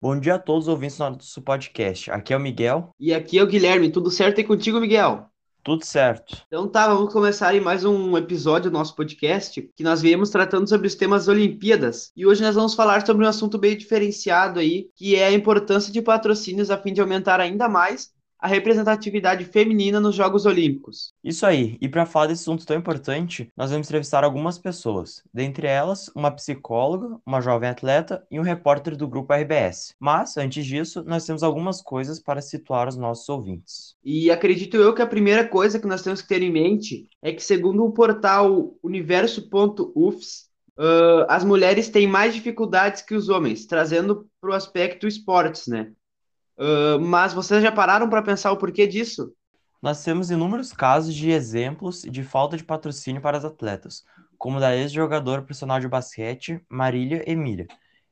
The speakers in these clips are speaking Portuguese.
Bom dia a todos os ouvintes do nosso podcast. Aqui é o Miguel. E aqui é o Guilherme. Tudo certo aí contigo, Miguel? Tudo certo. Então tá, vamos começar aí mais um episódio do nosso podcast, que nós viemos tratando sobre os temas Olimpíadas. E hoje nós vamos falar sobre um assunto bem diferenciado aí, que é a importância de patrocínios a fim de aumentar ainda mais a representatividade feminina nos Jogos Olímpicos. Isso aí, e para falar desse assunto tão importante, nós vamos entrevistar algumas pessoas, dentre elas uma psicóloga, uma jovem atleta e um repórter do grupo RBS. Mas, antes disso, nós temos algumas coisas para situar os nossos ouvintes. E acredito eu que a primeira coisa que nós temos que ter em mente é que, segundo o portal universo.ufs, Uh, as mulheres têm mais dificuldades que os homens, trazendo para o aspecto esportes, né? Uh, mas vocês já pararam para pensar o porquê disso? Nós temos inúmeros casos de exemplos de falta de patrocínio para as atletas, como da ex-jogadora profissional de basquete Marília Emília.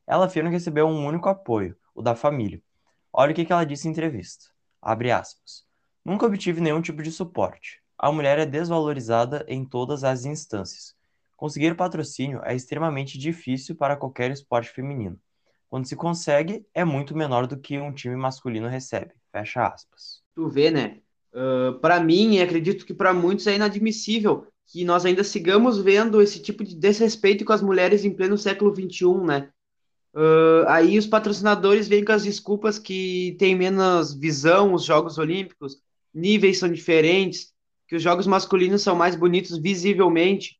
Ela afirma que recebeu um único apoio, o da família. Olha o que ela disse em entrevista. Abre aspas. Nunca obtive nenhum tipo de suporte. A mulher é desvalorizada em todas as instâncias. Conseguir patrocínio é extremamente difícil para qualquer esporte feminino. Quando se consegue, é muito menor do que um time masculino recebe. Fecha aspas. Tu vê, né? Uh, para mim, e acredito que para muitos é inadmissível que nós ainda sigamos vendo esse tipo de desrespeito com as mulheres em pleno século XXI, né? Uh, aí os patrocinadores vêm com as desculpas que tem menos visão os Jogos Olímpicos, níveis são diferentes, que os Jogos masculinos são mais bonitos visivelmente,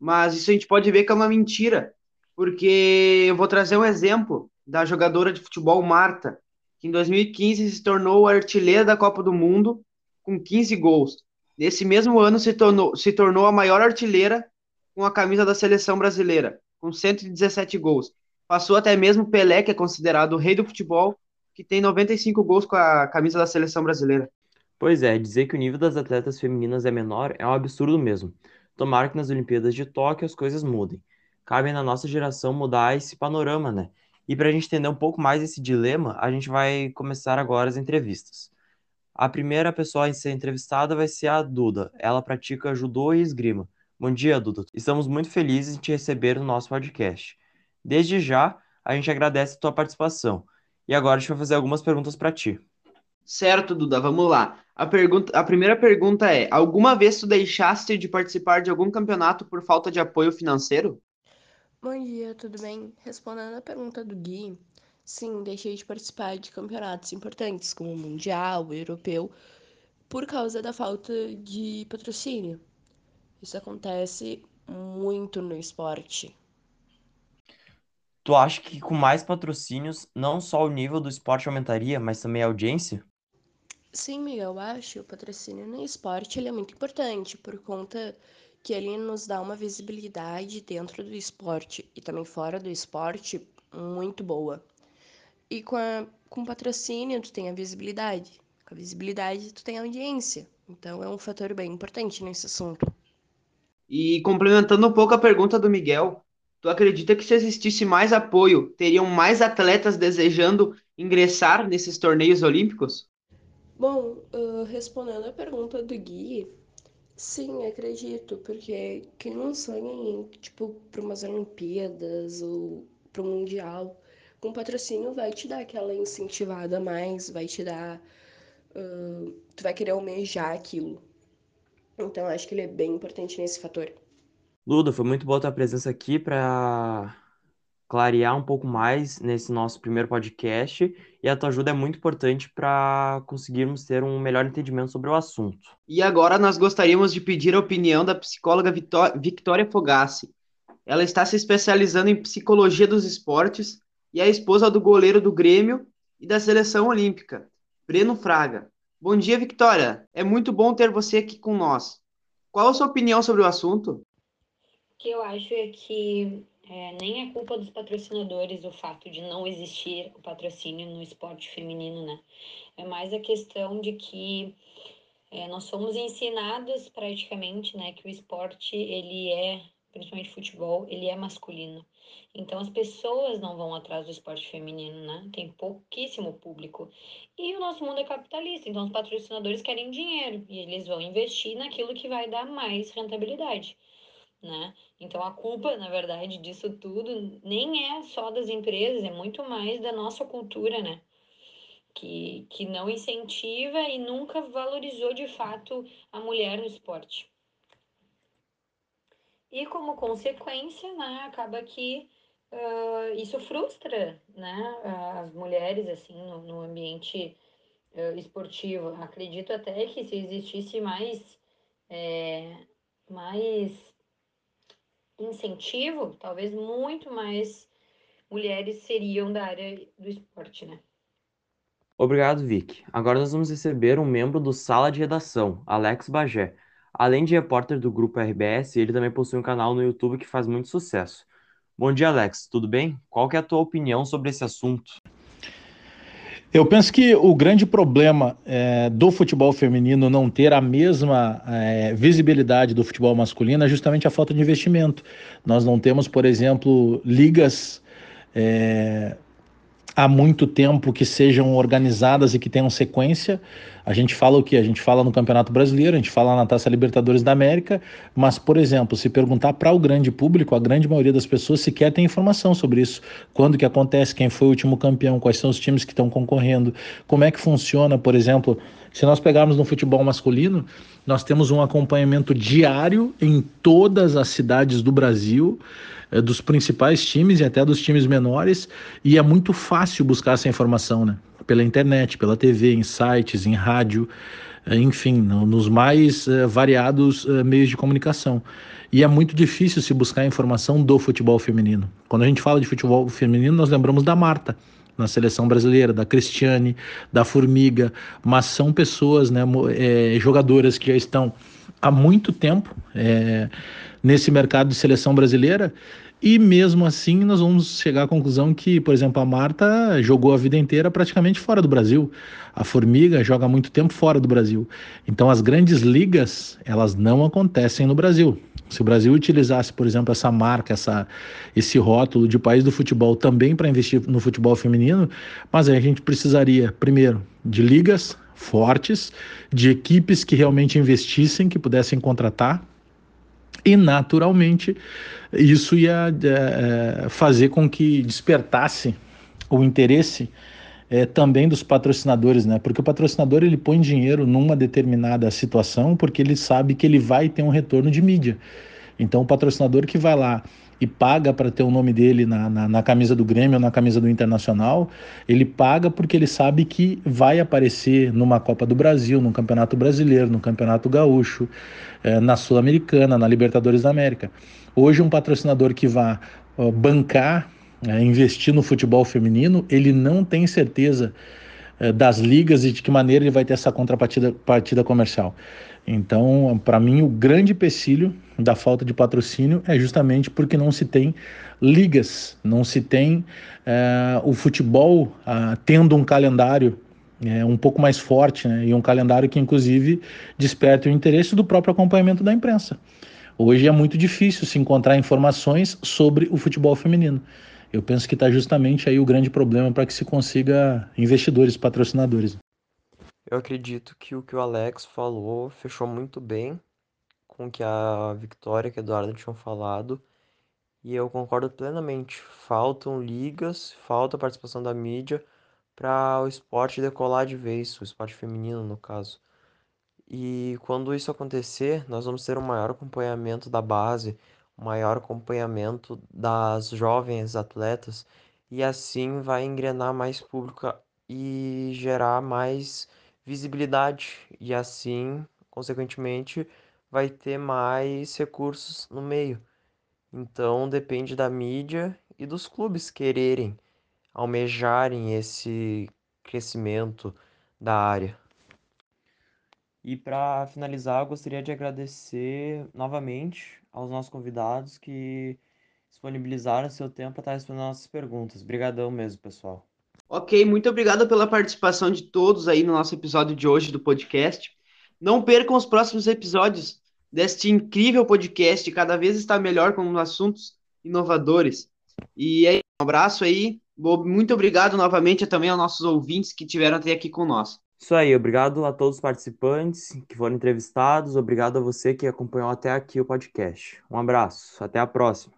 mas isso a gente pode ver que é uma mentira porque eu vou trazer um exemplo da jogadora de futebol Marta, que em 2015 se tornou artilheira da Copa do Mundo com 15 gols. Nesse mesmo ano se tornou, se tornou a maior artilheira com a camisa da seleção brasileira, com 117 gols. Passou até mesmo Pelé, que é considerado o rei do futebol, que tem 95 gols com a camisa da seleção brasileira. Pois é, dizer que o nível das atletas femininas é menor é um absurdo mesmo. Tomara que nas Olimpíadas de Tóquio as coisas mudem cabe na nossa geração mudar esse panorama, né? E para a gente entender um pouco mais esse dilema, a gente vai começar agora as entrevistas. A primeira pessoa a ser entrevistada vai ser a Duda. Ela pratica judô e esgrima. Bom dia, Duda. Estamos muito felizes em te receber no nosso podcast. Desde já, a gente agradece a tua participação. E agora a gente vai fazer algumas perguntas para ti. Certo, Duda, vamos lá. A, pergunta, a primeira pergunta é: alguma vez tu deixaste de participar de algum campeonato por falta de apoio financeiro? Bom dia, tudo bem? Respondendo a pergunta do Gui, sim, deixei de participar de campeonatos importantes, como o Mundial, o Europeu, por causa da falta de patrocínio. Isso acontece muito no esporte. Tu acha que com mais patrocínios, não só o nível do esporte aumentaria, mas também a audiência? Sim, Miguel, eu acho. O patrocínio no esporte ele é muito importante por conta que ele nos dá uma visibilidade dentro do esporte e também fora do esporte muito boa. E com, a, com patrocínio, tu tem a visibilidade. Com a visibilidade, tu tem a audiência. Então, é um fator bem importante nesse assunto. E complementando um pouco a pergunta do Miguel, tu acredita que se existisse mais apoio, teriam mais atletas desejando ingressar nesses torneios olímpicos? Bom, uh, respondendo a pergunta do Gui, Sim, acredito, porque quem não sonha em, tipo, para umas Olimpíadas ou para um Mundial, com patrocínio vai te dar aquela incentivada a mais, vai te dar. Uh, tu vai querer almejar aquilo. Então, acho que ele é bem importante nesse fator. Luda, foi muito boa a tua presença aqui para clarear um pouco mais nesse nosso primeiro podcast e a tua ajuda é muito importante para conseguirmos ter um melhor entendimento sobre o assunto. E agora nós gostaríamos de pedir a opinião da psicóloga Victoria Fogassi. Ela está se especializando em psicologia dos esportes e é esposa do goleiro do Grêmio e da seleção olímpica, Breno Fraga. Bom dia, Victoria. É muito bom ter você aqui com nós. Qual a sua opinião sobre o assunto? O que eu acho é que é, nem é culpa dos patrocinadores o fato de não existir o patrocínio no esporte feminino, né? É mais a questão de que é, nós somos ensinados praticamente, né, que o esporte ele é, principalmente futebol, ele é masculino. Então as pessoas não vão atrás do esporte feminino, né? Tem pouquíssimo público. E o nosso mundo é capitalista, então os patrocinadores querem dinheiro e eles vão investir naquilo que vai dar mais rentabilidade. Né? Então a culpa, na verdade, disso tudo nem é só das empresas, é muito mais da nossa cultura, né? Que, que não incentiva e nunca valorizou de fato a mulher no esporte. E como consequência, né, acaba que uh, isso frustra né, as mulheres assim no, no ambiente uh, esportivo. Acredito até que se existisse mais, é, mais incentivo, talvez muito mais mulheres seriam da área do esporte, né? Obrigado, Vic. Agora nós vamos receber um membro do Sala de Redação, Alex Bagé. Além de repórter do grupo RBS, ele também possui um canal no YouTube que faz muito sucesso. Bom dia, Alex. Tudo bem? Qual é a tua opinião sobre esse assunto? Eu penso que o grande problema é, do futebol feminino não ter a mesma é, visibilidade do futebol masculino é justamente a falta de investimento. Nós não temos, por exemplo, ligas é, há muito tempo que sejam organizadas e que tenham sequência. A gente fala o que? A gente fala no Campeonato Brasileiro, a gente fala na Taça Libertadores da América, mas, por exemplo, se perguntar para o grande público, a grande maioria das pessoas sequer tem informação sobre isso. Quando que acontece, quem foi o último campeão, quais são os times que estão concorrendo, como é que funciona, por exemplo, se nós pegarmos no futebol masculino, nós temos um acompanhamento diário em todas as cidades do Brasil, eh, dos principais times e até dos times menores, e é muito fácil buscar essa informação, né? Pela internet, pela TV, em sites, em rádio, eh, enfim, nos mais eh, variados meios de comunicação. E é muito difícil se buscar informação do futebol feminino. Quando a gente fala de futebol feminino, nós lembramos da Marta na seleção brasileira, da Cristiane, da Formiga, mas são pessoas, né, é, jogadoras que já estão há muito tempo é, nesse mercado de seleção brasileira e mesmo assim, nós vamos chegar à conclusão que, por exemplo, a Marta jogou a vida inteira praticamente fora do Brasil. A Formiga joga muito tempo fora do Brasil. Então, as grandes ligas, elas não acontecem no Brasil. Se o Brasil utilizasse, por exemplo, essa marca, essa, esse rótulo de país do futebol também para investir no futebol feminino, mas aí a gente precisaria, primeiro, de ligas fortes, de equipes que realmente investissem, que pudessem contratar e naturalmente isso ia é, fazer com que despertasse o interesse é, também dos patrocinadores, né? Porque o patrocinador ele põe dinheiro numa determinada situação porque ele sabe que ele vai ter um retorno de mídia. Então o patrocinador que vai lá e paga para ter o nome dele na, na, na, camisa do Grêmio ou na camisa do Internacional, ele paga porque ele sabe que vai aparecer numa Copa do Brasil, no Campeonato Brasileiro, no Campeonato Gaúcho, é, na Sul-Americana, na Libertadores da América. Hoje, um patrocinador que vá uh, bancar, uh, investir no futebol feminino, ele não tem certeza das ligas e de que maneira ele vai ter essa contrapartida partida comercial. Então, para mim, o grande empecilho da falta de patrocínio é justamente porque não se tem ligas, não se tem uh, o futebol uh, tendo um calendário uh, um pouco mais forte né, e um calendário que, inclusive, desperte o interesse do próprio acompanhamento da imprensa. Hoje é muito difícil se encontrar informações sobre o futebol feminino. Eu penso que está justamente aí o grande problema para que se consiga investidores, patrocinadores. Eu acredito que o que o Alex falou fechou muito bem com o que a Victoria e a Eduardo tinham falado. E eu concordo plenamente. Faltam ligas, falta a participação da mídia para o esporte decolar de vez, o esporte feminino, no caso. E quando isso acontecer, nós vamos ter um maior acompanhamento da base, maior acompanhamento das jovens atletas, e assim vai engrenar mais público e gerar mais visibilidade e assim, consequentemente, vai ter mais recursos no meio. Então depende da mídia e dos clubes quererem almejarem esse crescimento da área. E para finalizar, eu gostaria de agradecer novamente aos nossos convidados que disponibilizaram seu tempo para estar respondendo nossas perguntas. Obrigadão mesmo, pessoal. Ok, muito obrigado pela participação de todos aí no nosso episódio de hoje do podcast. Não percam os próximos episódios deste incrível podcast, cada vez está melhor com assuntos inovadores. E aí, um abraço aí, muito obrigado novamente também aos nossos ouvintes que tiveram até aqui nós. Isso aí, obrigado a todos os participantes que foram entrevistados, obrigado a você que acompanhou até aqui o podcast. Um abraço, até a próxima.